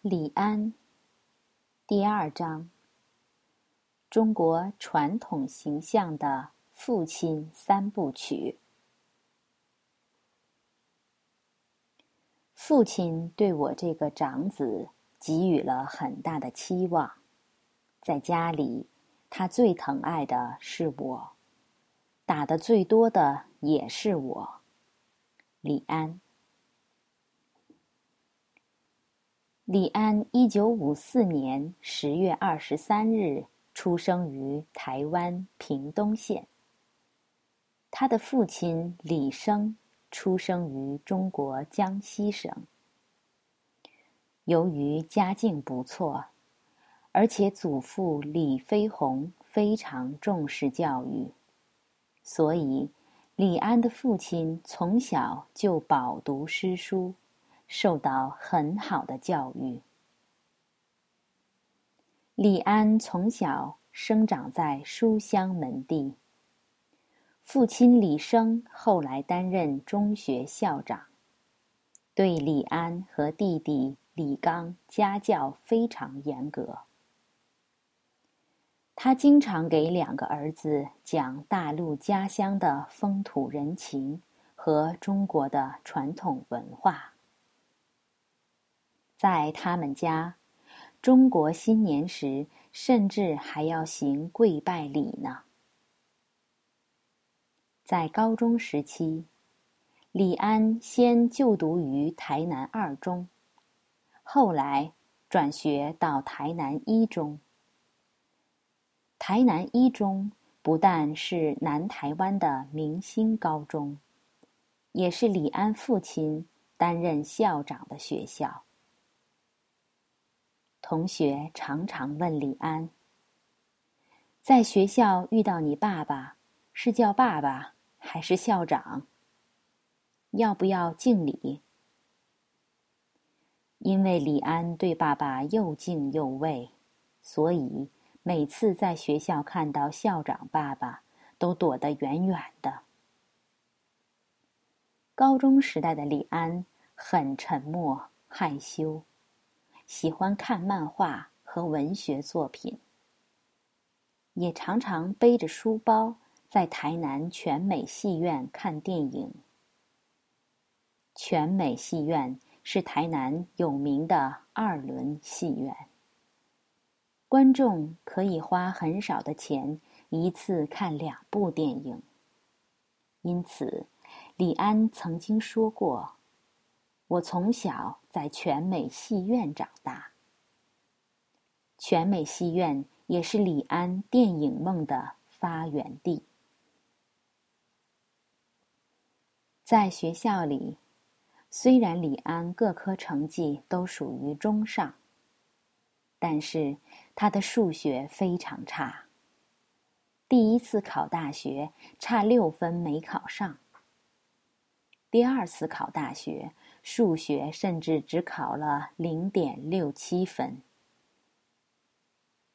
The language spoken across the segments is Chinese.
李安，第二章。中国传统形象的父亲三部曲。父亲对我这个长子给予了很大的期望，在家里，他最疼爱的是我，打的最多的也是我。李安。李安，一九五四年十月二十三日出生于台湾屏东县。他的父亲李生出生于中国江西省。由于家境不错，而且祖父李飞鸿非常重视教育，所以李安的父亲从小就饱读诗书。受到很好的教育。李安从小生长在书香门第。父亲李生后来担任中学校长，对李安和弟弟李刚家教非常严格。他经常给两个儿子讲大陆家乡的风土人情和中国的传统文化。在他们家，中国新年时甚至还要行跪拜礼呢。在高中时期，李安先就读于台南二中，后来转学到台南一中。台南一中不但是南台湾的明星高中，也是李安父亲担任校长的学校。同学常常问李安：“在学校遇到你爸爸，是叫爸爸还是校长？要不要敬礼？”因为李安对爸爸又敬又畏，所以每次在学校看到校长爸爸，都躲得远远的。高中时代的李安很沉默害羞。喜欢看漫画和文学作品，也常常背着书包在台南全美戏院看电影。全美戏院是台南有名的二轮戏院，观众可以花很少的钱一次看两部电影。因此，李安曾经说过。我从小在全美戏院长大，全美戏院也是李安电影梦的发源地。在学校里，虽然李安各科成绩都属于中上，但是他的数学非常差。第一次考大学，差六分没考上。第二次考大学，数学甚至只考了零点六七分。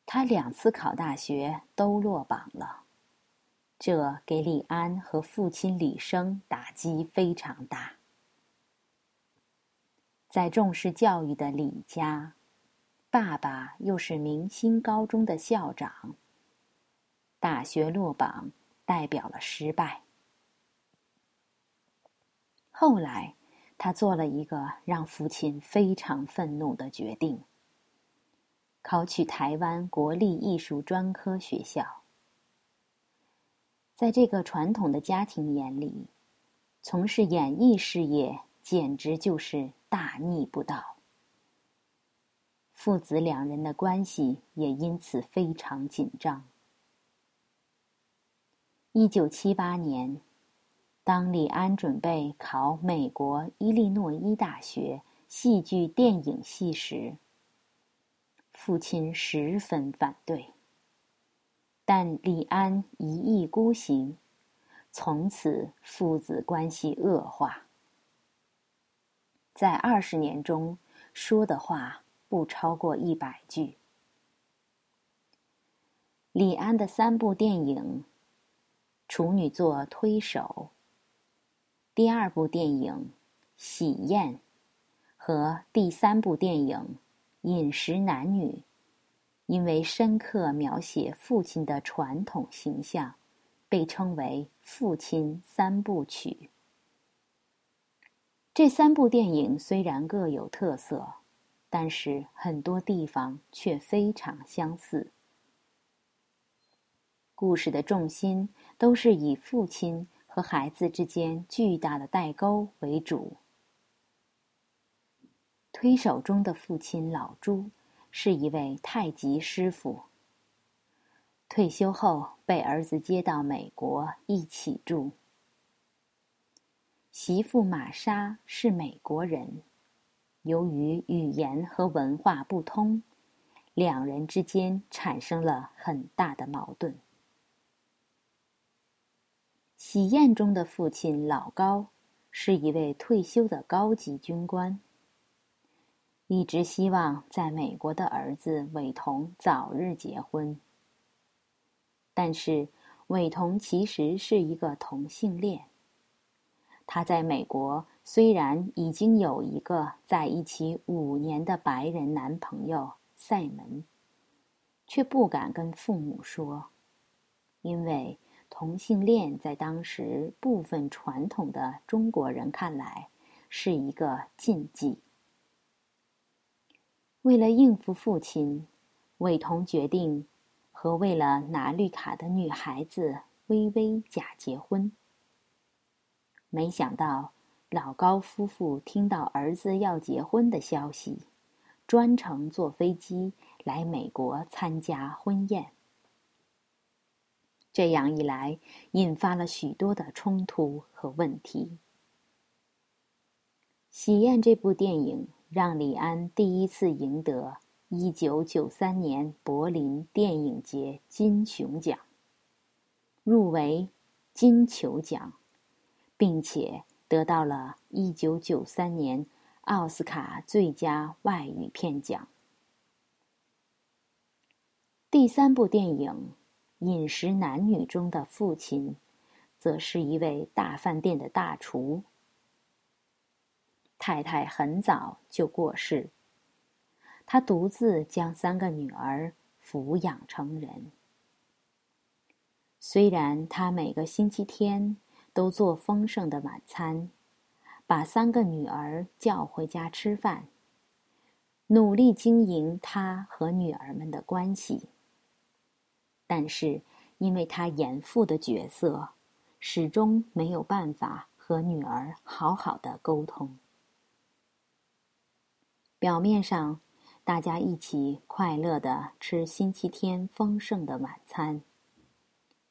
他两次考大学都落榜了，这给李安和父亲李生打击非常大。在重视教育的李家，爸爸又是明星高中的校长，大学落榜代表了失败。后来，他做了一个让父亲非常愤怒的决定：考取台湾国立艺术专科学校。在这个传统的家庭眼里，从事演艺事业简直就是大逆不道。父子两人的关系也因此非常紧张。一九七八年。当李安准备考美国伊利诺伊大学戏剧电影系时，父亲十分反对。但李安一意孤行，从此父子关系恶化。在二十年中，说的话不超过一百句。李安的三部电影，《处女作推手》。第二部电影《喜宴》和第三部电影《饮食男女》，因为深刻描写父亲的传统形象，被称为“父亲三部曲”。这三部电影虽然各有特色，但是很多地方却非常相似。故事的重心都是以父亲和孩子之间巨大的代沟为主。推手中的父亲老朱是一位太极师傅，退休后被儿子接到美国一起住。媳妇玛莎是美国人，由于语言和文化不通，两人之间产生了很大的矛盾。喜宴中的父亲老高是一位退休的高级军官，一直希望在美国的儿子伟彤早日结婚。但是伟彤其实是一个同性恋，他在美国虽然已经有一个在一起五年的白人男朋友塞门，却不敢跟父母说，因为。同性恋在当时部分传统的中国人看来是一个禁忌。为了应付父亲，伟彤决定和为了拿绿卡的女孩子微微假结婚。没想到老高夫妇听到儿子要结婚的消息，专程坐飞机来美国参加婚宴。这样一来，引发了许多的冲突和问题。《喜宴》这部电影让李安第一次赢得一九九三年柏林电影节金熊奖，入围金球奖，并且得到了一九九三年奥斯卡最佳外语片奖。第三部电影。饮食男女中的父亲，则是一位大饭店的大厨。太太很早就过世，他独自将三个女儿抚养成人。虽然他每个星期天都做丰盛的晚餐，把三个女儿叫回家吃饭，努力经营他和女儿们的关系。但是，因为他严父的角色，始终没有办法和女儿好好的沟通。表面上，大家一起快乐的吃星期天丰盛的晚餐，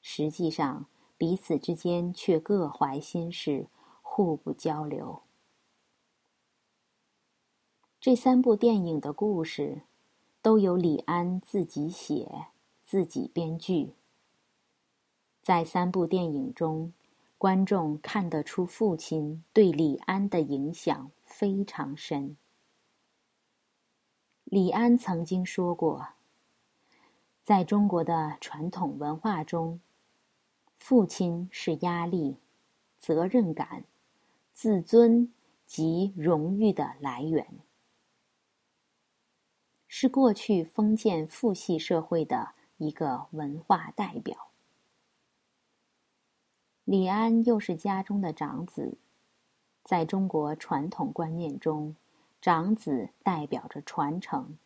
实际上彼此之间却各怀心事，互不交流。这三部电影的故事，都由李安自己写。自己编剧，在三部电影中，观众看得出父亲对李安的影响非常深。李安曾经说过，在中国的传统文化中，父亲是压力、责任感、自尊及荣誉的来源，是过去封建父系社会的。一个文化代表，李安又是家中的长子，在中国传统观念中，长子代表着传承，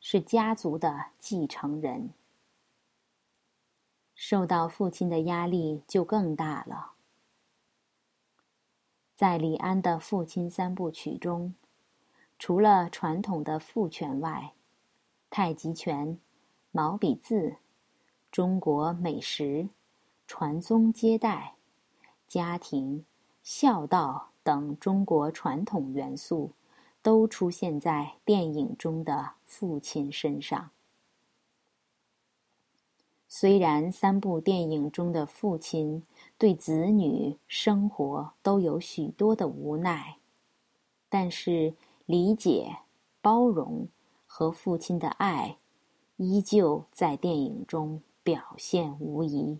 是家族的继承人，受到父亲的压力就更大了。在李安的父亲三部曲中，除了传统的父权外，太极拳。毛笔字、中国美食、传宗接代、家庭、孝道等中国传统元素，都出现在电影中的父亲身上。虽然三部电影中的父亲对子女生活都有许多的无奈，但是理解、包容和父亲的爱。依旧在电影中表现无疑。